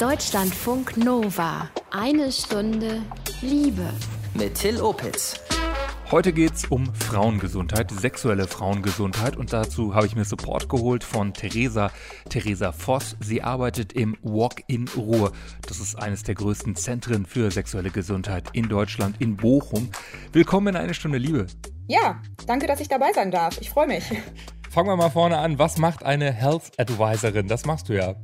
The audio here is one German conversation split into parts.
Deutschlandfunk Nova. Eine Stunde Liebe. Mit Till Opitz. Heute geht es um Frauengesundheit, sexuelle Frauengesundheit und dazu habe ich mir Support geholt von Theresa, Theresa Voss. Sie arbeitet im Walk in Ruhr. Das ist eines der größten Zentren für sexuelle Gesundheit in Deutschland, in Bochum. Willkommen in eine Stunde Liebe. Ja, danke, dass ich dabei sein darf. Ich freue mich. Fangen wir mal vorne an. Was macht eine Health Advisorin? Das machst du ja.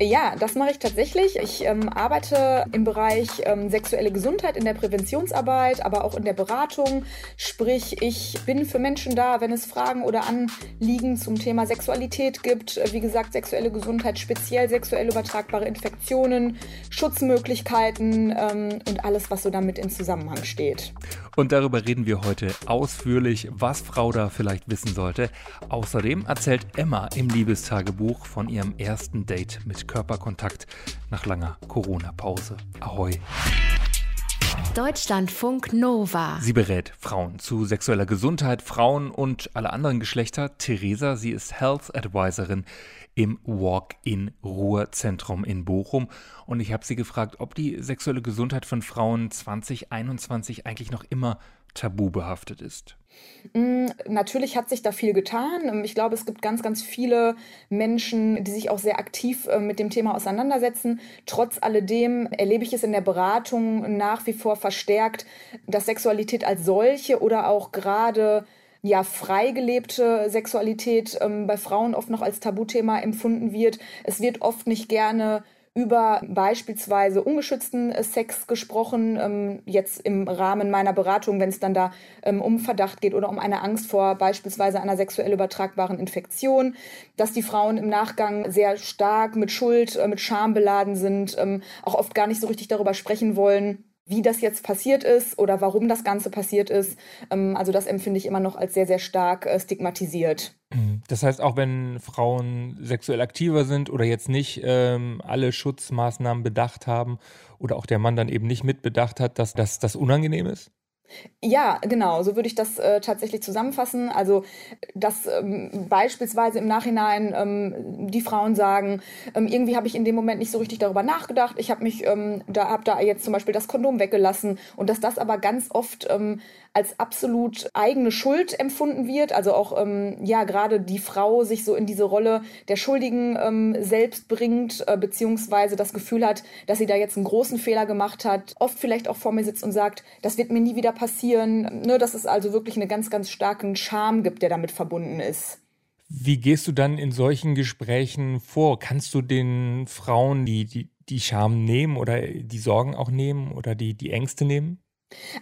Ja, das mache ich tatsächlich. Ich ähm, arbeite im Bereich ähm, sexuelle Gesundheit in der Präventionsarbeit, aber auch in der Beratung. Sprich, ich bin für Menschen da, wenn es Fragen oder Anliegen zum Thema Sexualität gibt. Wie gesagt, sexuelle Gesundheit, speziell sexuell übertragbare Infektionen, Schutzmöglichkeiten ähm, und alles, was so damit in Zusammenhang steht. Und darüber reden wir heute ausführlich, was Frau da vielleicht wissen sollte. Außerdem erzählt Emma im Liebestagebuch von ihrem ersten Date mit Körperkontakt nach langer Corona-Pause. Ahoi! Deutschlandfunk Nova. Sie berät Frauen zu sexueller Gesundheit, Frauen und alle anderen Geschlechter. Theresa, sie ist Health Advisorin im Walk-in-Ruhr-Zentrum in Bochum. Und ich habe sie gefragt, ob die sexuelle Gesundheit von Frauen 2021 eigentlich noch immer tabu behaftet ist. Mm, natürlich hat sich da viel getan. Ähm, ich glaube, es gibt ganz, ganz viele Menschen, die sich auch sehr aktiv äh, mit dem Thema auseinandersetzen. Trotz alledem erlebe ich es in der Beratung nach wie vor verstärkt, dass Sexualität als solche oder auch gerade ja, freigelebte Sexualität ähm, bei Frauen oft noch als Tabuthema empfunden wird. Es wird oft nicht gerne über beispielsweise ungeschützten äh, Sex gesprochen, ähm, jetzt im Rahmen meiner Beratung, wenn es dann da ähm, um Verdacht geht oder um eine Angst vor beispielsweise einer sexuell übertragbaren Infektion, dass die Frauen im Nachgang sehr stark mit Schuld, äh, mit Scham beladen sind, ähm, auch oft gar nicht so richtig darüber sprechen wollen wie das jetzt passiert ist oder warum das Ganze passiert ist. Ähm, also das empfinde ich immer noch als sehr, sehr stark äh, stigmatisiert. Mhm. Das heißt, auch wenn Frauen sexuell aktiver sind oder jetzt nicht ähm, alle Schutzmaßnahmen bedacht haben oder auch der Mann dann eben nicht mitbedacht hat, dass das unangenehm ist? Ja, genau, so würde ich das äh, tatsächlich zusammenfassen. Also, dass ähm, beispielsweise im Nachhinein ähm, die Frauen sagen, ähm, irgendwie habe ich in dem Moment nicht so richtig darüber nachgedacht. Ich habe mich ähm, da habe da jetzt zum Beispiel das Kondom weggelassen und dass das aber ganz oft ähm, als absolut eigene Schuld empfunden wird. Also auch, ähm, ja, gerade die Frau sich so in diese Rolle der Schuldigen ähm, selbst bringt, äh, beziehungsweise das Gefühl hat, dass sie da jetzt einen großen Fehler gemacht hat. Oft vielleicht auch vor mir sitzt und sagt, das wird mir nie wieder passieren. Ne, dass es also wirklich einen ganz, ganz starken Charme gibt, der damit verbunden ist. Wie gehst du dann in solchen Gesprächen vor? Kannst du den Frauen die, die, die Scham nehmen oder die Sorgen auch nehmen oder die, die Ängste nehmen?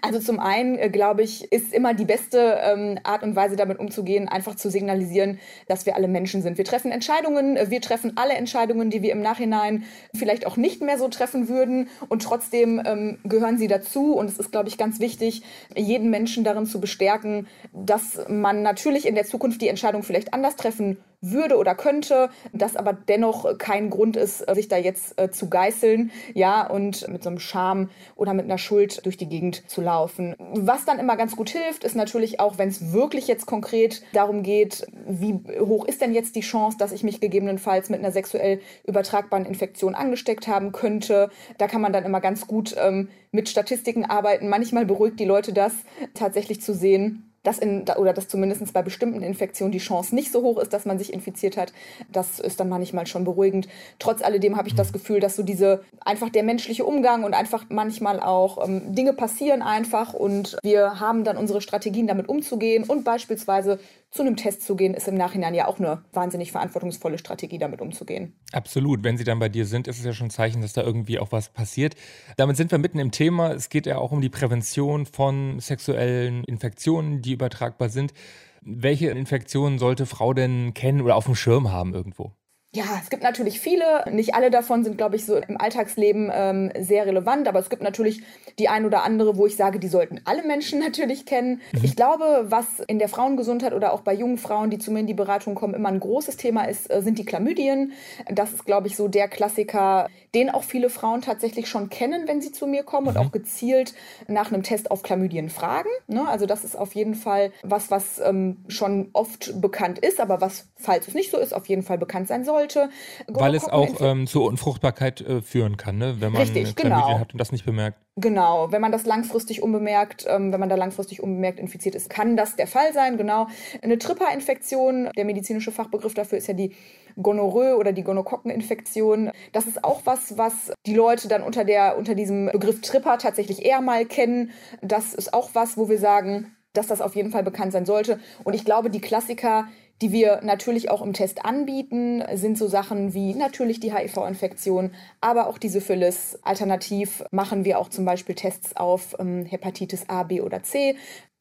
Also zum einen, äh, glaube ich, ist immer die beste ähm, Art und Weise damit umzugehen, einfach zu signalisieren, dass wir alle Menschen sind. Wir treffen Entscheidungen, äh, wir treffen alle Entscheidungen, die wir im Nachhinein vielleicht auch nicht mehr so treffen würden und trotzdem ähm, gehören sie dazu und es ist, glaube ich, ganz wichtig, jeden Menschen darin zu bestärken, dass man natürlich in der Zukunft die Entscheidung vielleicht anders treffen würde oder könnte, das aber dennoch kein Grund ist, sich da jetzt äh, zu geißeln, ja, und mit so einem Scham oder mit einer Schuld durch die Gegend zu laufen. Was dann immer ganz gut hilft, ist natürlich auch, wenn es wirklich jetzt konkret darum geht, wie hoch ist denn jetzt die Chance, dass ich mich gegebenenfalls mit einer sexuell übertragbaren Infektion angesteckt haben könnte. Da kann man dann immer ganz gut ähm, mit Statistiken arbeiten. Manchmal beruhigt die Leute das, tatsächlich zu sehen, dass in, oder dass zumindest bei bestimmten Infektionen die Chance nicht so hoch ist, dass man sich infiziert hat. Das ist dann manchmal schon beruhigend. Trotz alledem habe ich das Gefühl, dass so diese einfach der menschliche Umgang und einfach manchmal auch ähm, Dinge passieren einfach und wir haben dann unsere Strategien damit umzugehen und beispielsweise zu einem Test zu gehen, ist im Nachhinein ja auch eine wahnsinnig verantwortungsvolle Strategie, damit umzugehen. Absolut. Wenn sie dann bei dir sind, ist es ja schon ein Zeichen, dass da irgendwie auch was passiert. Damit sind wir mitten im Thema. Es geht ja auch um die Prävention von sexuellen Infektionen, die übertragbar sind. Welche Infektionen sollte Frau denn kennen oder auf dem Schirm haben irgendwo? Ja, es gibt natürlich viele. Nicht alle davon sind, glaube ich, so im Alltagsleben ähm, sehr relevant. Aber es gibt natürlich die ein oder andere, wo ich sage, die sollten alle Menschen natürlich kennen. Mhm. Ich glaube, was in der Frauengesundheit oder auch bei jungen Frauen, die zu mir in die Beratung kommen, immer ein großes Thema ist, äh, sind die Chlamydien. Das ist, glaube ich, so der Klassiker, den auch viele Frauen tatsächlich schon kennen, wenn sie zu mir kommen mhm. und auch gezielt nach einem Test auf Chlamydien fragen. Ne? Also das ist auf jeden Fall was, was ähm, schon oft bekannt ist, aber was, falls es nicht so ist, auf jeden Fall bekannt sein sollte. Weil es auch ähm, zur Unfruchtbarkeit äh, führen kann, ne? wenn man Richtig, genau. hat und das nicht bemerkt. Genau, wenn man das langfristig unbemerkt, ähm, wenn man da langfristig unbemerkt infiziert ist, kann das der Fall sein. Genau. Eine Tripper-Infektion, der medizinische Fachbegriff dafür ist ja die Gonorrhoe oder die Gonokokkeninfektion. Das ist auch was, was die Leute dann unter, der, unter diesem Begriff Tripper tatsächlich eher mal kennen. Das ist auch was, wo wir sagen, dass das auf jeden Fall bekannt sein sollte. Und ich glaube, die Klassiker, die wir natürlich auch im Test anbieten, sind so Sachen wie natürlich die HIV-Infektion, aber auch die Syphilis. Alternativ machen wir auch zum Beispiel Tests auf ähm, Hepatitis A, B oder C.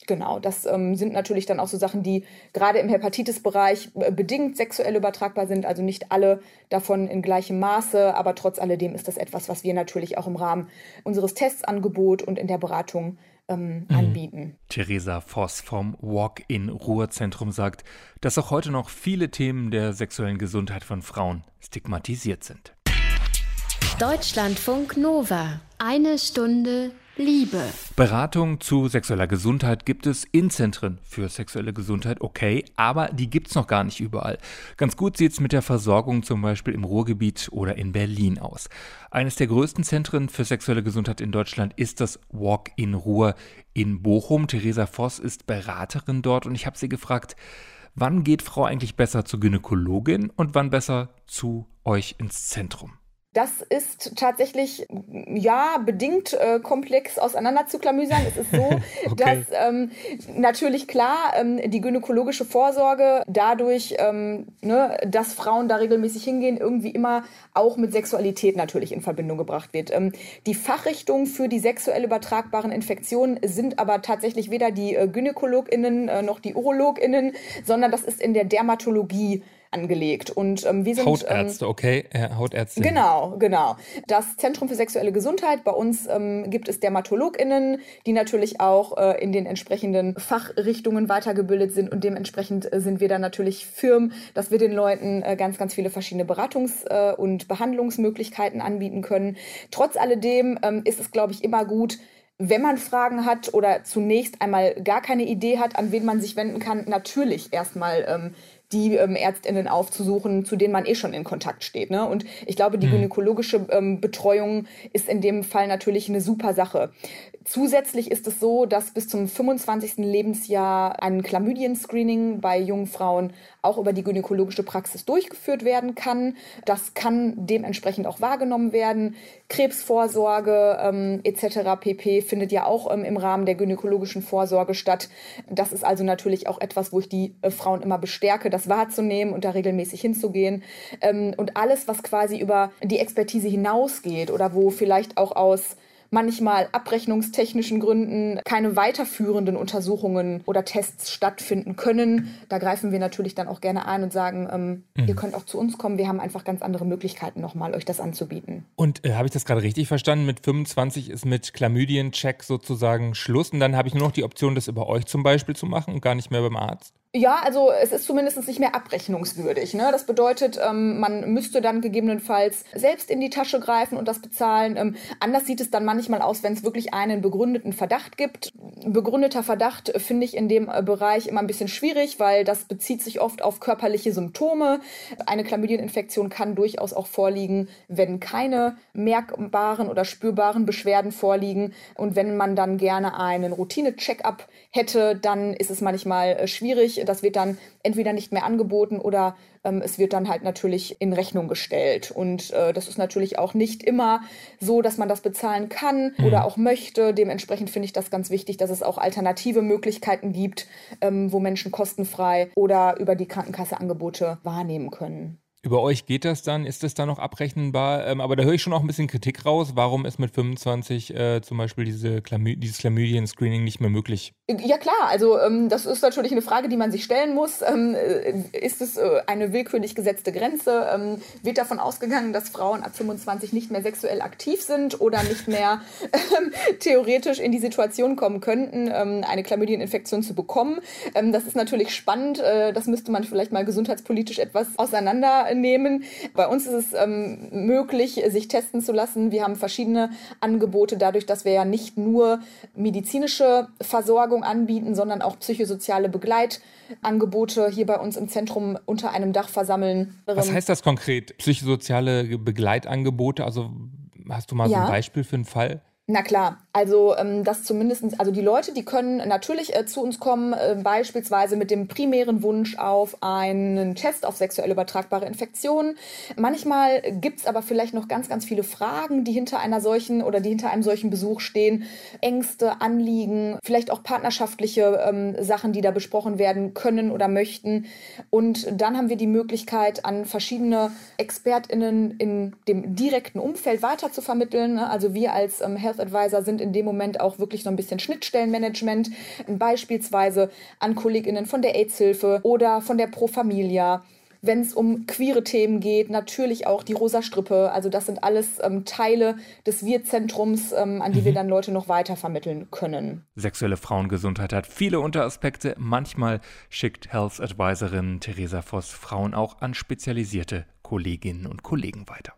Genau, das ähm, sind natürlich dann auch so Sachen, die gerade im Hepatitis-Bereich äh, bedingt sexuell übertragbar sind, also nicht alle davon in gleichem Maße, aber trotz alledem ist das etwas, was wir natürlich auch im Rahmen unseres Testangebot und in der Beratung ähm, mhm. anbieten. Theresa Voss vom Walk-in-Ruhrzentrum sagt, dass auch heute noch viele Themen der sexuellen Gesundheit von Frauen stigmatisiert sind. Deutschlandfunk Nova. Eine Stunde Liebe. Beratung zu sexueller Gesundheit gibt es in Zentren für sexuelle Gesundheit, okay, aber die gibt es noch gar nicht überall. Ganz gut sieht es mit der Versorgung zum Beispiel im Ruhrgebiet oder in Berlin aus. Eines der größten Zentren für sexuelle Gesundheit in Deutschland ist das Walk in Ruhr in Bochum. Theresa Voss ist Beraterin dort und ich habe sie gefragt, wann geht Frau eigentlich besser zur Gynäkologin und wann besser zu euch ins Zentrum? Das ist tatsächlich, ja, bedingt äh, komplex auseinander zu klamüsern. Es ist so, okay. dass ähm, natürlich klar ähm, die gynäkologische Vorsorge dadurch, ähm, ne, dass Frauen da regelmäßig hingehen, irgendwie immer auch mit Sexualität natürlich in Verbindung gebracht wird. Ähm, die Fachrichtungen für die sexuell übertragbaren Infektionen sind aber tatsächlich weder die äh, GynäkologInnen äh, noch die UrologInnen, sondern das ist in der Dermatologie angelegt. Und ähm, wir sind Hautärzte, ähm, okay, äh, Hautärzte. Genau, genau. Das Zentrum für sexuelle Gesundheit. Bei uns ähm, gibt es DermatologInnen, die natürlich auch äh, in den entsprechenden Fachrichtungen weitergebildet sind und dementsprechend äh, sind wir dann natürlich firm, dass wir den Leuten äh, ganz, ganz viele verschiedene Beratungs- äh, und Behandlungsmöglichkeiten anbieten können. Trotz alledem ähm, ist es, glaube ich, immer gut, wenn man Fragen hat oder zunächst einmal gar keine Idee hat, an wen man sich wenden kann, natürlich erstmal ähm, die ähm, Ärztinnen aufzusuchen, zu denen man eh schon in Kontakt steht. Ne? Und ich glaube, die mhm. gynäkologische ähm, Betreuung ist in dem Fall natürlich eine super Sache. Zusätzlich ist es so, dass bis zum 25. Lebensjahr ein Chlamydien-Screening bei jungen Frauen auch über die gynäkologische Praxis durchgeführt werden kann. Das kann dementsprechend auch wahrgenommen werden. Krebsvorsorge ähm, etc. pp. findet ja auch ähm, im Rahmen der gynäkologischen Vorsorge statt. Das ist also natürlich auch etwas, wo ich die äh, Frauen immer bestärke, das wahrzunehmen und da regelmäßig hinzugehen. Ähm, und alles, was quasi über die Expertise hinausgeht oder wo vielleicht auch aus manchmal abrechnungstechnischen Gründen keine weiterführenden Untersuchungen oder Tests stattfinden können. Da greifen wir natürlich dann auch gerne ein und sagen, ähm, mhm. ihr könnt auch zu uns kommen. Wir haben einfach ganz andere Möglichkeiten nochmal, euch das anzubieten. Und äh, habe ich das gerade richtig verstanden? Mit 25 ist mit Chlamydien-Check sozusagen Schluss und dann habe ich nur noch die Option, das über euch zum Beispiel zu machen und gar nicht mehr beim Arzt? Ja, also es ist zumindest nicht mehr abrechnungswürdig. Ne? Das bedeutet, ähm, man müsste dann gegebenenfalls selbst in die Tasche greifen und das bezahlen. Ähm, anders sieht es dann manchmal aus, wenn es wirklich einen begründeten Verdacht gibt. Begründeter Verdacht finde ich in dem äh, Bereich immer ein bisschen schwierig, weil das bezieht sich oft auf körperliche Symptome. Eine Chlamydieninfektion kann durchaus auch vorliegen, wenn keine merkbaren oder spürbaren Beschwerden vorliegen. Und wenn man dann gerne einen Routine-Check-up hätte, dann ist es manchmal äh, das wird dann entweder nicht mehr angeboten oder ähm, es wird dann halt natürlich in Rechnung gestellt. Und äh, das ist natürlich auch nicht immer so, dass man das bezahlen kann mhm. oder auch möchte. Dementsprechend finde ich das ganz wichtig, dass es auch alternative Möglichkeiten gibt, ähm, wo Menschen kostenfrei oder über die Krankenkasse Angebote wahrnehmen können. Über euch geht das dann? Ist das dann noch abrechenbar? Ähm, aber da höre ich schon auch ein bisschen Kritik raus. Warum ist mit 25 äh, zum Beispiel diese Chlamy dieses Chlamydien-Screening nicht mehr möglich? Ja klar, also ähm, das ist natürlich eine Frage, die man sich stellen muss. Ähm, äh, ist es äh, eine willkürlich gesetzte Grenze? Ähm, wird davon ausgegangen, dass Frauen ab 25 nicht mehr sexuell aktiv sind oder nicht mehr ähm, theoretisch in die Situation kommen könnten, ähm, eine Chlamydieninfektion zu bekommen? das ist natürlich spannend. Äh, das müsste man vielleicht mal gesundheitspolitisch etwas auseinander nehmen. Bei uns ist es ähm, möglich, sich testen zu lassen. Wir haben verschiedene Angebote, dadurch, dass wir ja nicht nur medizinische Versorgung anbieten, sondern auch psychosoziale Begleitangebote hier bei uns im Zentrum unter einem Dach versammeln. Was heißt das konkret? Psychosoziale Begleitangebote? Also hast du mal ja. so ein Beispiel für einen Fall? Na klar, also ähm, das zumindest, also die Leute, die können natürlich äh, zu uns kommen, äh, beispielsweise mit dem primären Wunsch auf einen Test auf sexuell übertragbare Infektionen. Manchmal gibt's aber vielleicht noch ganz, ganz viele Fragen, die hinter einer solchen oder die hinter einem solchen Besuch stehen. Ängste, Anliegen, vielleicht auch partnerschaftliche ähm, Sachen, die da besprochen werden können oder möchten. Und dann haben wir die Möglichkeit, an verschiedene ExpertInnen in dem direkten Umfeld weiter zu vermitteln. Ne? Also wir als ähm, Health Health Advisor sind in dem Moment auch wirklich so ein bisschen Schnittstellenmanagement, beispielsweise an KollegInnen von der AIDS-Hilfe oder von der Pro Familia wenn es um queere Themen geht, natürlich auch die Rosa Strippe. Also das sind alles ähm, Teile des Wir-Zentrums, ähm, an die mhm. wir dann Leute noch weiter vermitteln können. Sexuelle Frauengesundheit hat viele Unteraspekte. Manchmal schickt Health Advisorin Theresa Voss Frauen auch an spezialisierte Kolleginnen und Kollegen weiter.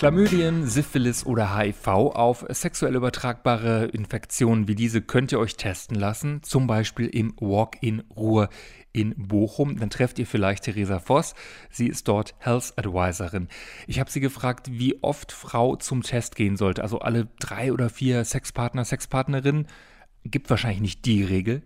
Chlamydien, Syphilis oder HIV auf sexuell übertragbare Infektionen wie diese könnt ihr euch testen lassen, zum Beispiel im Walk-in Ruhr in Bochum. Dann trefft ihr vielleicht Theresa Voss. Sie ist dort Health Advisorin. Ich habe sie gefragt, wie oft Frau zum Test gehen sollte. Also alle drei oder vier Sexpartner, Sexpartnerinnen. Gibt wahrscheinlich nicht die Regel.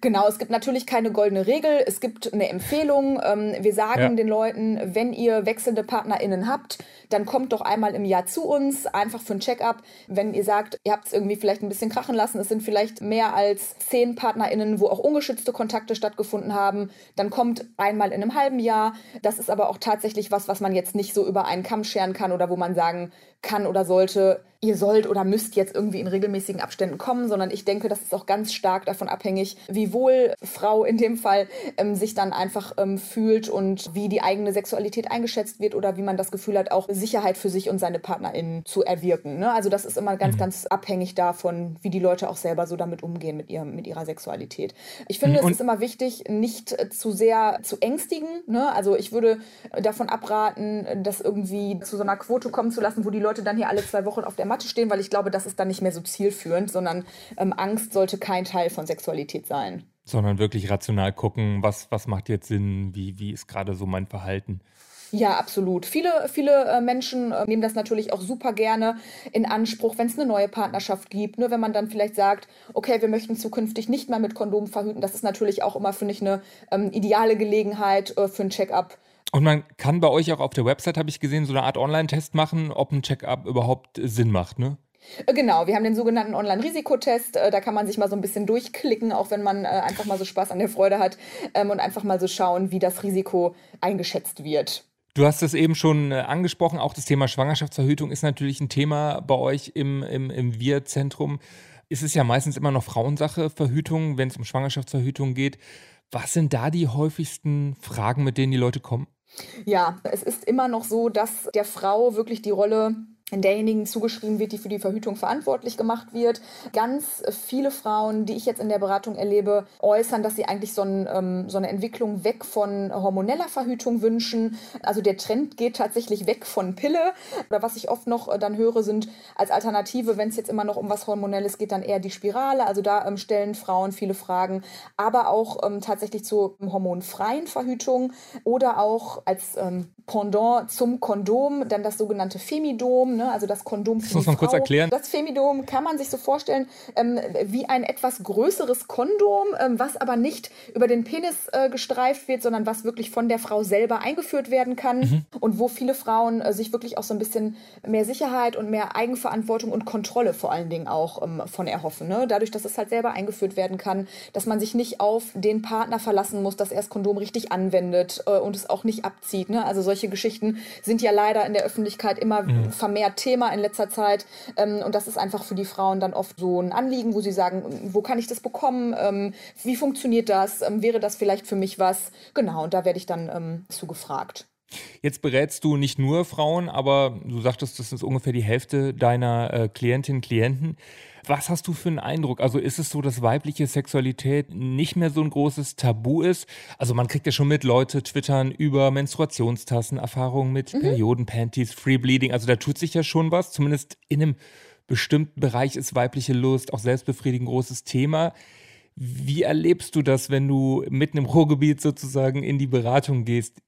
Genau, es gibt natürlich keine goldene Regel. Es gibt eine Empfehlung. Ähm, wir sagen ja. den Leuten, wenn ihr wechselnde PartnerInnen habt, dann kommt doch einmal im Jahr zu uns, einfach für ein Check-up. Wenn ihr sagt, ihr habt es irgendwie vielleicht ein bisschen krachen lassen, es sind vielleicht mehr als zehn PartnerInnen, wo auch ungeschützte Kontakte stattgefunden haben, dann kommt einmal in einem halben Jahr. Das ist aber auch tatsächlich was, was man jetzt nicht so über einen Kamm scheren kann oder wo man sagen kann oder sollte, ihr sollt oder müsst jetzt irgendwie in regelmäßigen Abständen kommen, sondern ich denke, das ist auch ganz stark davon abhängig, wie wohl Frau in dem Fall ähm, sich dann einfach ähm, fühlt und wie die eigene Sexualität eingeschätzt wird oder wie man das Gefühl hat, auch Sicherheit für sich und seine PartnerInnen zu erwirken. Ne? Also das ist immer ganz, mhm. ganz abhängig davon, wie die Leute auch selber so damit umgehen mit, ihrem, mit ihrer Sexualität. Ich finde, mhm. es ist immer wichtig, nicht äh, zu sehr zu ängstigen. Ne? Also ich würde davon abraten, das irgendwie zu so einer Quote kommen zu lassen, wo die Leute dann hier alle zwei Wochen auf der Matte stehen, weil ich glaube, das ist dann nicht mehr so zielführend, sondern ähm, Angst sollte kein Teil von Sexualität sein. Sondern wirklich rational gucken, was, was macht jetzt Sinn, wie, wie ist gerade so mein Verhalten. Ja, absolut. Viele, viele äh, Menschen äh, nehmen das natürlich auch super gerne in Anspruch, wenn es eine neue Partnerschaft gibt. Nur ne? wenn man dann vielleicht sagt, okay, wir möchten zukünftig nicht mehr mit Kondom verhüten, das ist natürlich auch immer, finde ich, eine ähm, ideale Gelegenheit äh, für ein Check-up. Und man kann bei euch auch auf der Website, habe ich gesehen, so eine Art Online-Test machen, ob ein Check-up überhaupt Sinn macht, ne? Äh, genau, wir haben den sogenannten Online-Risikotest. Äh, da kann man sich mal so ein bisschen durchklicken, auch wenn man äh, einfach mal so Spaß an der Freude hat ähm, und einfach mal so schauen, wie das Risiko eingeschätzt wird. Du hast es eben schon angesprochen, auch das Thema Schwangerschaftsverhütung ist natürlich ein Thema bei euch im, im, im Wir-Zentrum. Es ist ja meistens immer noch Frauensache, Verhütung, wenn es um Schwangerschaftsverhütung geht. Was sind da die häufigsten Fragen, mit denen die Leute kommen? Ja, es ist immer noch so, dass der Frau wirklich die Rolle derjenigen zugeschrieben wird, die für die Verhütung verantwortlich gemacht wird. Ganz viele Frauen, die ich jetzt in der Beratung erlebe, äußern, dass sie eigentlich so, ein, ähm, so eine Entwicklung weg von hormoneller Verhütung wünschen. Also der Trend geht tatsächlich weg von Pille. Oder was ich oft noch äh, dann höre, sind als Alternative, wenn es jetzt immer noch um was Hormonelles geht, dann eher die Spirale. Also da ähm, stellen Frauen viele Fragen. Aber auch ähm, tatsächlich zur hormonfreien Verhütung oder auch als ähm, Pendant zum Kondom, dann das sogenannte Femidom ne? also das Kondom für das muss man Frau. kurz erklären. Das Femidom kann man sich so vorstellen ähm, wie ein etwas größeres Kondom, ähm, was aber nicht über den Penis äh, gestreift wird, sondern was wirklich von der Frau selber eingeführt werden kann mhm. und wo viele Frauen äh, sich wirklich auch so ein bisschen mehr Sicherheit und mehr Eigenverantwortung und Kontrolle vor allen Dingen auch ähm, von erhoffen. Ne? Dadurch, dass es halt selber eingeführt werden kann, dass man sich nicht auf den Partner verlassen muss, dass er das Kondom richtig anwendet äh, und es auch nicht abzieht. Ne? Also solche Geschichten sind ja leider in der Öffentlichkeit immer mhm. vermehrt Thema in letzter Zeit. Ähm, und das ist einfach für die Frauen dann oft so ein Anliegen, wo sie sagen, wo kann ich das bekommen? Ähm, wie funktioniert das? Ähm, wäre das vielleicht für mich was? Genau, und da werde ich dann ähm, zugefragt. Jetzt berätst du nicht nur Frauen, aber du sagtest, das ist ungefähr die Hälfte deiner äh, Klientinnen und Klienten. Was hast du für einen Eindruck? Also ist es so, dass weibliche Sexualität nicht mehr so ein großes Tabu ist? Also man kriegt ja schon mit, Leute twittern über Menstruationstassen, Erfahrungen mit mhm. Periodenpanties, Free Bleeding. Also da tut sich ja schon was. Zumindest in einem bestimmten Bereich ist weibliche Lust, auch Selbstbefriedigung ein großes Thema. Wie erlebst du das, wenn du mitten im Ruhrgebiet sozusagen in die Beratung gehst?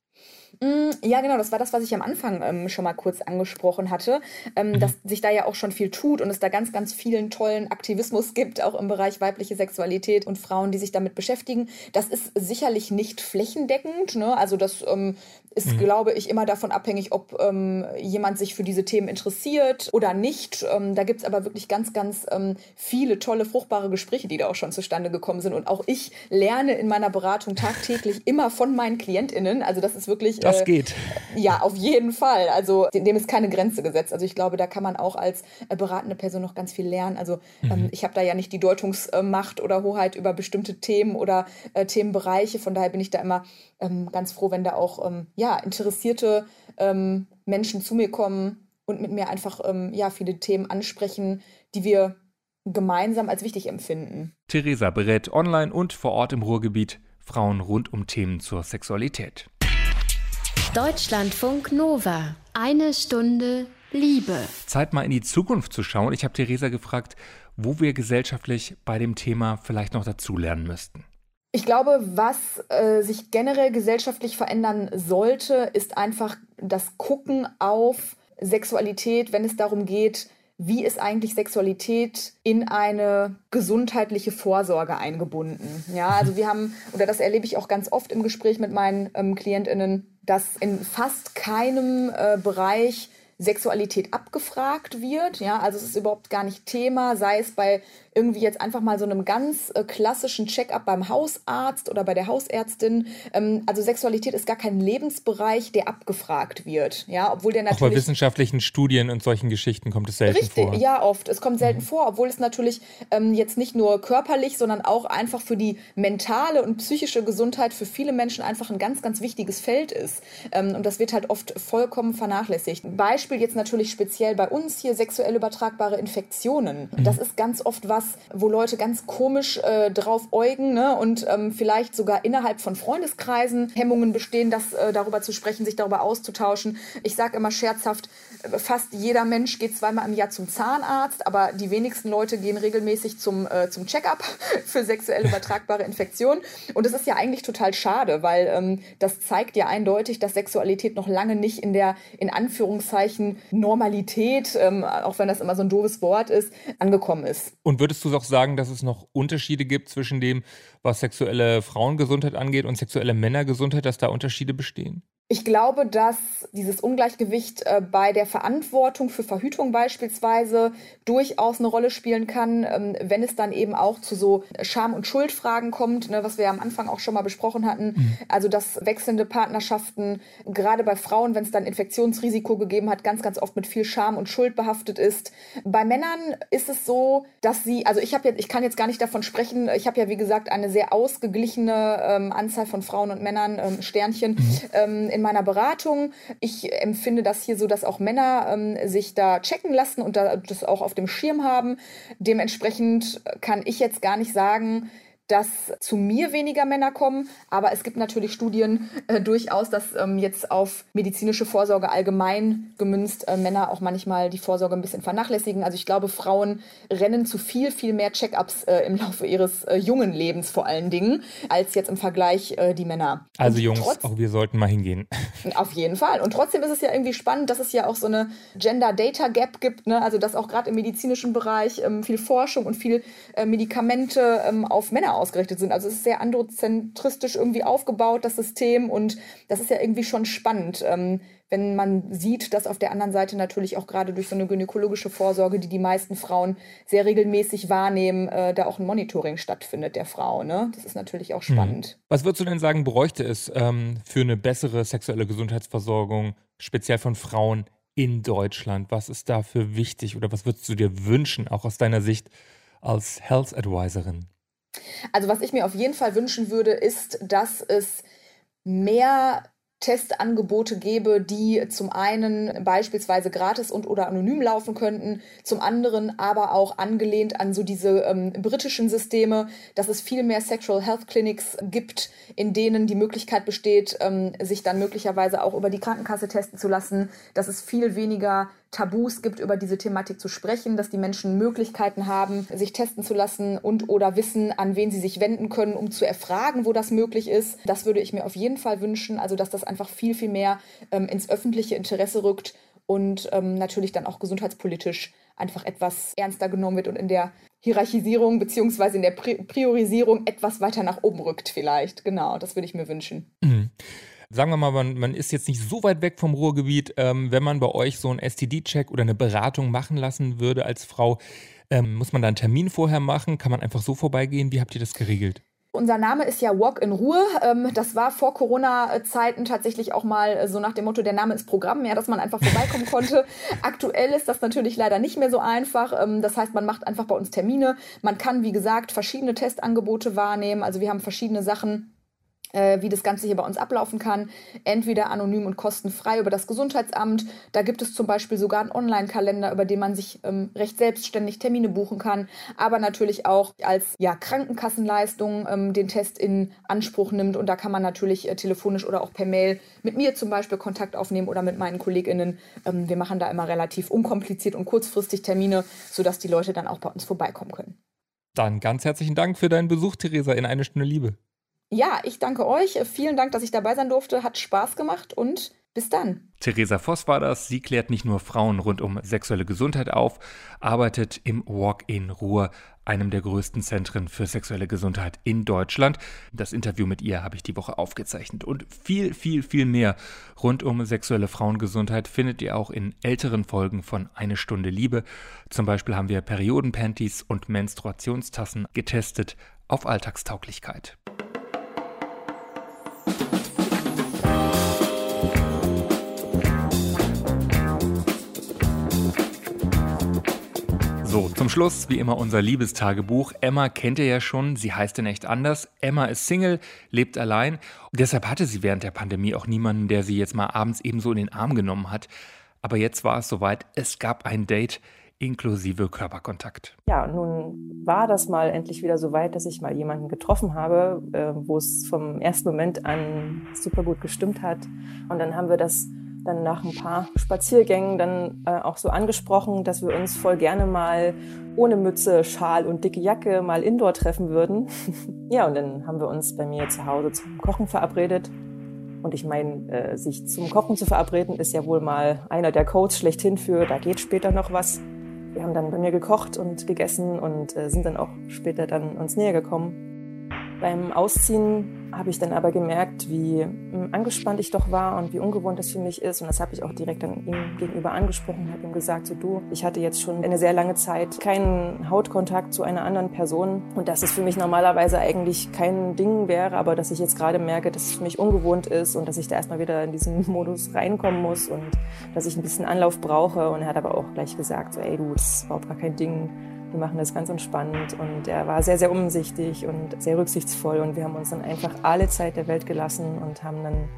Mm, ja, genau, das war das, was ich am Anfang ähm, schon mal kurz angesprochen hatte, ähm, mhm. dass sich da ja auch schon viel tut und es da ganz, ganz vielen tollen Aktivismus gibt, auch im Bereich weibliche Sexualität und Frauen, die sich damit beschäftigen. Das ist sicherlich nicht flächendeckend, ne? also das ähm, ist, mhm. glaube ich, immer davon abhängig, ob ähm, jemand sich für diese Themen interessiert oder nicht. Ähm, da gibt es aber wirklich ganz, ganz ähm, viele tolle, fruchtbare Gespräche, die da auch schon zustande gekommen sind. Und auch ich lerne in meiner Beratung tagtäglich immer von meinen KlientInnen. Also das ist wirklich das äh, geht. Ja, auf jeden Fall. Also dem ist keine Grenze gesetzt. Also ich glaube, da kann man auch als äh, beratende Person noch ganz viel lernen. Also ähm, mhm. ich habe da ja nicht die Deutungsmacht oder Hoheit über bestimmte Themen oder äh, Themenbereiche. Von daher bin ich da immer ähm, ganz froh, wenn da auch ähm, ja, interessierte ähm, Menschen zu mir kommen und mit mir einfach ähm, ja, viele Themen ansprechen, die wir gemeinsam als wichtig empfinden. Theresa berät online und vor Ort im Ruhrgebiet Frauen rund um Themen zur Sexualität. Deutschlandfunk Nova. Eine Stunde Liebe. Zeit mal in die Zukunft zu schauen. Ich habe Theresa gefragt, wo wir gesellschaftlich bei dem Thema vielleicht noch dazulernen müssten. Ich glaube, was äh, sich generell gesellschaftlich verändern sollte, ist einfach das Gucken auf Sexualität, wenn es darum geht, wie ist eigentlich Sexualität in eine gesundheitliche Vorsorge eingebunden? Ja, also wir haben, oder das erlebe ich auch ganz oft im Gespräch mit meinen ähm, KlientInnen, dass in fast keinem äh, Bereich Sexualität abgefragt wird. Ja, also es ist überhaupt gar nicht Thema, sei es bei irgendwie jetzt einfach mal so einem ganz äh, klassischen Check-up beim Hausarzt oder bei der Hausärztin. Ähm, also Sexualität ist gar kein Lebensbereich, der abgefragt wird. Ja, obwohl der natürlich. Auch bei wissenschaftlichen Studien und solchen Geschichten kommt es selten richtig, vor. Ja, oft. Es kommt selten mhm. vor, obwohl es natürlich ähm, jetzt nicht nur körperlich, sondern auch einfach für die mentale und psychische Gesundheit für viele Menschen einfach ein ganz, ganz wichtiges Feld ist. Ähm, und das wird halt oft vollkommen vernachlässigt. Beispiel jetzt natürlich speziell bei uns hier sexuell übertragbare Infektionen. Mhm. Das ist ganz oft was, was, wo Leute ganz komisch äh, drauf äugen ne? und ähm, vielleicht sogar innerhalb von Freundeskreisen Hemmungen bestehen, das äh, darüber zu sprechen, sich darüber auszutauschen. Ich sage immer scherzhaft, äh, fast jeder Mensch geht zweimal im Jahr zum Zahnarzt, aber die wenigsten Leute gehen regelmäßig zum, äh, zum Check-up für sexuell übertragbare Infektionen. Und das ist ja eigentlich total schade, weil ähm, das zeigt ja eindeutig, dass Sexualität noch lange nicht in der, in Anführungszeichen, Normalität, ähm, auch wenn das immer so ein doofes Wort ist, angekommen ist. Und wird würdest du auch sagen, dass es noch Unterschiede gibt zwischen dem, was sexuelle Frauengesundheit angeht und sexuelle Männergesundheit, dass da Unterschiede bestehen? Ich glaube, dass dieses Ungleichgewicht äh, bei der Verantwortung für Verhütung beispielsweise durchaus eine Rolle spielen kann, ähm, wenn es dann eben auch zu so Scham- und Schuldfragen kommt, ne, was wir ja am Anfang auch schon mal besprochen hatten. Mhm. Also, dass wechselnde Partnerschaften, gerade bei Frauen, wenn es dann Infektionsrisiko gegeben hat, ganz, ganz oft mit viel Scham und Schuld behaftet ist. Bei Männern ist es so, dass sie, also ich habe jetzt, ich kann jetzt gar nicht davon sprechen, ich habe ja wie gesagt eine sehr ausgeglichene ähm, Anzahl von Frauen und Männern, ähm, Sternchen, mhm. In meiner Beratung. Ich empfinde das hier so, dass auch Männer ähm, sich da checken lassen und da, das auch auf dem Schirm haben. Dementsprechend kann ich jetzt gar nicht sagen, dass zu mir weniger Männer kommen. Aber es gibt natürlich Studien äh, durchaus, dass ähm, jetzt auf medizinische Vorsorge allgemein gemünzt äh, Männer auch manchmal die Vorsorge ein bisschen vernachlässigen. Also ich glaube, Frauen rennen zu viel, viel mehr Check-ups äh, im Laufe ihres äh, jungen Lebens vor allen Dingen, als jetzt im Vergleich äh, die Männer. Also Und Jungs, trotz, auch wir sollten mal hingehen. Auf jeden Fall. Und trotzdem ist es ja irgendwie spannend, dass es ja auch so eine Gender-Data-Gap gibt. Ne? Also dass auch gerade im medizinischen Bereich ähm, viel Forschung und viel äh, Medikamente ähm, auf Männer ausgerichtet sind. Also es ist sehr androzentristisch irgendwie aufgebaut, das System. Und das ist ja irgendwie schon spannend, ähm, wenn man sieht, dass auf der anderen Seite natürlich auch gerade durch so eine gynäkologische Vorsorge, die die meisten Frauen sehr regelmäßig wahrnehmen, äh, da auch ein Monitoring stattfindet der Frau. Ne? Das ist natürlich auch spannend. Hm. Was würdest du denn sagen, bräuchte es ähm, für eine bessere sexuelle Gesundheitsversorgung, speziell von Frauen in Deutschland? Was ist dafür wichtig oder was würdest du dir wünschen, auch aus deiner Sicht als Health Advisorin? Also was ich mir auf jeden Fall wünschen würde, ist, dass es mehr Testangebote gäbe, die zum einen beispielsweise gratis und oder anonym laufen könnten, zum anderen aber auch angelehnt an so diese ähm, britischen Systeme, dass es viel mehr Sexual Health Clinics gibt, in denen die Möglichkeit besteht, ähm, sich dann möglicherweise auch über die Krankenkasse testen zu lassen, dass es viel weniger Tabus gibt, über diese Thematik zu sprechen, dass die Menschen Möglichkeiten haben, sich testen zu lassen und oder wissen, an wen sie sich wenden können, um zu erfragen, wo das möglich ist. Das würde ich mir auf jeden Fall wünschen, also dass das einfach viel, viel mehr ähm, ins öffentliche Interesse rückt und ähm, natürlich dann auch gesundheitspolitisch einfach etwas ernster genommen wird und in der Hierarchisierung beziehungsweise in der Priorisierung etwas weiter nach oben rückt vielleicht. Genau, das würde ich mir wünschen. Mhm sagen wir mal, man, man ist jetzt nicht so weit weg vom Ruhrgebiet, ähm, wenn man bei euch so einen STD-Check oder eine Beratung machen lassen würde als Frau, ähm, muss man da einen Termin vorher machen? Kann man einfach so vorbeigehen? Wie habt ihr das geregelt? Unser Name ist ja Walk in Ruhe. Ähm, das war vor Corona-Zeiten tatsächlich auch mal so nach dem Motto, der Name ist Programm, ja, dass man einfach vorbeikommen konnte. Aktuell ist das natürlich leider nicht mehr so einfach. Ähm, das heißt, man macht einfach bei uns Termine. Man kann, wie gesagt, verschiedene Testangebote wahrnehmen. Also wir haben verschiedene Sachen wie das Ganze hier bei uns ablaufen kann. Entweder anonym und kostenfrei über das Gesundheitsamt. Da gibt es zum Beispiel sogar einen Online-Kalender, über den man sich ähm, recht selbstständig Termine buchen kann. Aber natürlich auch als ja, Krankenkassenleistung ähm, den Test in Anspruch nimmt. Und da kann man natürlich äh, telefonisch oder auch per Mail mit mir zum Beispiel Kontakt aufnehmen oder mit meinen KollegInnen. Ähm, wir machen da immer relativ unkompliziert und kurzfristig Termine, sodass die Leute dann auch bei uns vorbeikommen können. Dann ganz herzlichen Dank für deinen Besuch, Theresa, in eine Stunde Liebe. Ja, ich danke euch. Vielen Dank, dass ich dabei sein durfte. Hat Spaß gemacht und bis dann. Theresa Voss war das. Sie klärt nicht nur Frauen rund um sexuelle Gesundheit auf, arbeitet im Walk-in Ruhr, einem der größten Zentren für sexuelle Gesundheit in Deutschland. Das Interview mit ihr habe ich die Woche aufgezeichnet. Und viel, viel, viel mehr rund um sexuelle Frauengesundheit findet ihr auch in älteren Folgen von Eine Stunde Liebe. Zum Beispiel haben wir Periodenpanties und Menstruationstassen getestet auf Alltagstauglichkeit. Zum Schluss wie immer unser Liebestagebuch. Emma kennt ihr ja schon, sie heißt in echt anders. Emma ist Single, lebt allein. Deshalb hatte sie während der Pandemie auch niemanden, der sie jetzt mal abends ebenso in den Arm genommen hat. Aber jetzt war es soweit, es gab ein Date inklusive Körperkontakt. Ja, nun war das mal endlich wieder so weit, dass ich mal jemanden getroffen habe, äh, wo es vom ersten Moment an super gut gestimmt hat. Und dann haben wir das dann nach ein paar Spaziergängen dann äh, auch so angesprochen, dass wir uns voll gerne mal ohne Mütze, Schal und dicke Jacke mal indoor treffen würden. ja, und dann haben wir uns bei mir zu Hause zum Kochen verabredet. Und ich meine, äh, sich zum Kochen zu verabreden, ist ja wohl mal einer der Codes schlechthin für, da geht später noch was. Wir haben dann bei mir gekocht und gegessen und äh, sind dann auch später dann uns näher gekommen. Beim Ausziehen habe ich dann aber gemerkt, wie hm, angespannt ich doch war und wie ungewohnt das für mich ist. Und das habe ich auch direkt dann ihm gegenüber angesprochen, habe ihm gesagt, so du, ich hatte jetzt schon eine sehr lange Zeit keinen Hautkontakt zu einer anderen Person und dass es für mich normalerweise eigentlich kein Ding wäre, aber dass ich jetzt gerade merke, dass es für mich ungewohnt ist und dass ich da erstmal wieder in diesen Modus reinkommen muss und dass ich ein bisschen Anlauf brauche. Und er hat aber auch gleich gesagt, so ey du, das ist überhaupt gar kein Ding wir machen das ganz entspannt und er war sehr, sehr umsichtig und sehr rücksichtsvoll und wir haben uns dann einfach alle Zeit der Welt gelassen und haben dann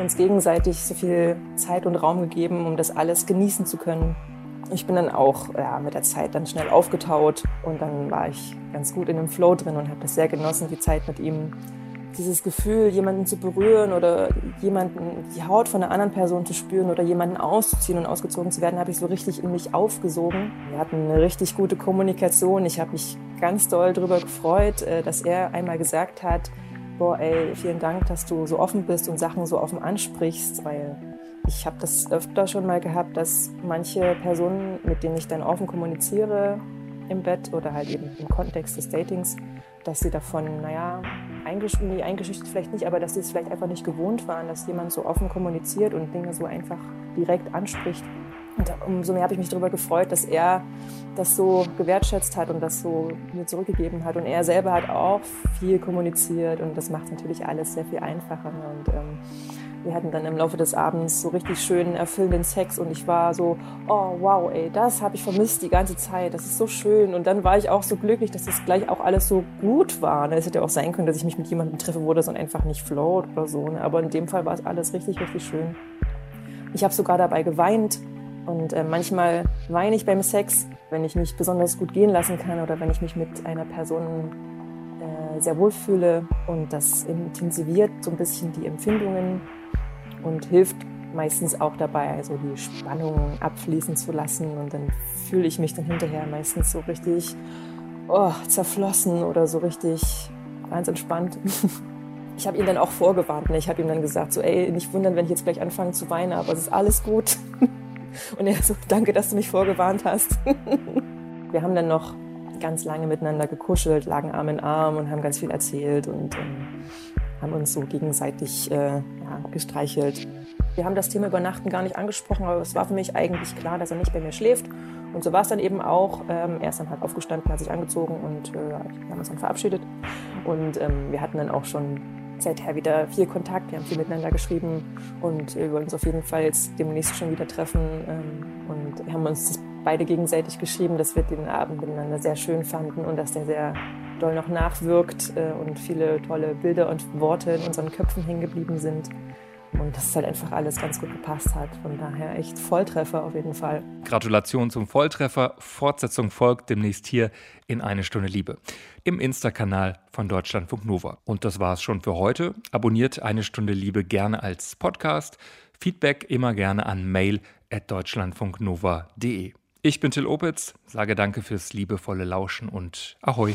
uns gegenseitig so viel Zeit und Raum gegeben, um das alles genießen zu können. Ich bin dann auch ja, mit der Zeit dann schnell aufgetaut und dann war ich ganz gut in dem Flow drin und habe das sehr genossen, die Zeit mit ihm dieses Gefühl, jemanden zu berühren oder jemanden die Haut von einer anderen Person zu spüren oder jemanden auszuziehen und ausgezogen zu werden, habe ich so richtig in mich aufgesogen. Wir hatten eine richtig gute Kommunikation. Ich habe mich ganz doll darüber gefreut, äh, dass er einmal gesagt hat, boah, ey, vielen Dank, dass du so offen bist und Sachen so offen ansprichst, weil ich habe das öfter schon mal gehabt, dass manche Personen, mit denen ich dann offen kommuniziere im Bett oder halt eben im Kontext des Datings, dass sie davon, naja, eingeschüchtert, eingeschüchtert vielleicht nicht, aber dass sie es vielleicht einfach nicht gewohnt waren, dass jemand so offen kommuniziert und Dinge so einfach direkt anspricht. Und umso mehr habe ich mich darüber gefreut, dass er das so gewertschätzt hat und das so mir zurückgegeben hat. Und er selber hat auch viel kommuniziert und das macht natürlich alles sehr viel einfacher. Und ähm, Wir hatten dann im Laufe des Abends so richtig schönen, erfüllenden Sex und ich war so, oh wow, ey, das habe ich vermisst die ganze Zeit, das ist so schön. Und dann war ich auch so glücklich, dass das gleich auch alles so gut war. Ne? Es hätte auch sein können, dass ich mich mit jemandem treffe, wo das dann einfach nicht float oder so. Ne? Aber in dem Fall war es alles richtig, richtig schön. Ich habe sogar dabei geweint und äh, manchmal weine ich beim Sex, wenn ich mich besonders gut gehen lassen kann oder wenn ich mich mit einer Person äh, sehr wohl fühle. Und das intensiviert so ein bisschen die Empfindungen und hilft meistens auch dabei, also die Spannung abfließen zu lassen. Und dann fühle ich mich dann hinterher meistens so richtig oh, zerflossen oder so richtig ganz entspannt. Ich habe ihn dann auch vorgewarnt. Ne? Ich habe ihm dann gesagt, so, ey, nicht wundern, wenn ich jetzt gleich anfange zu weinen, aber es ist alles gut. Und er so, danke, dass du mich vorgewarnt hast. Wir haben dann noch ganz lange miteinander gekuschelt, lagen Arm in Arm und haben ganz viel erzählt und ähm, haben uns so gegenseitig äh, ja, gestreichelt. Wir haben das Thema Übernachten gar nicht angesprochen, aber es war für mich eigentlich klar, dass er nicht bei mir schläft. Und so war es dann eben auch. Ähm, er ist dann halt aufgestanden, hat sich angezogen und äh, wir haben uns dann verabschiedet. Und ähm, wir hatten dann auch schon seither wieder viel Kontakt. Wir haben viel miteinander geschrieben und wir wollen uns auf jeden Fall jetzt demnächst schon wieder treffen. Ähm, und haben uns beide gegenseitig geschrieben, dass wir den Abend miteinander sehr schön fanden und dass der sehr doll noch nachwirkt äh, und viele tolle Bilder und Worte in unseren Köpfen hängen geblieben sind. Und dass es halt einfach alles ganz gut gepasst hat. Von daher echt Volltreffer auf jeden Fall. Gratulation zum Volltreffer. Fortsetzung folgt demnächst hier in Eine Stunde Liebe im Insta-Kanal von Deutschlandfunk Nova. Und das war es schon für heute. Abonniert Eine Stunde Liebe gerne als Podcast. Feedback immer gerne an mail at deutschlandfunknova.de. Ich bin Till Opitz, sage danke fürs liebevolle Lauschen und Ahoi.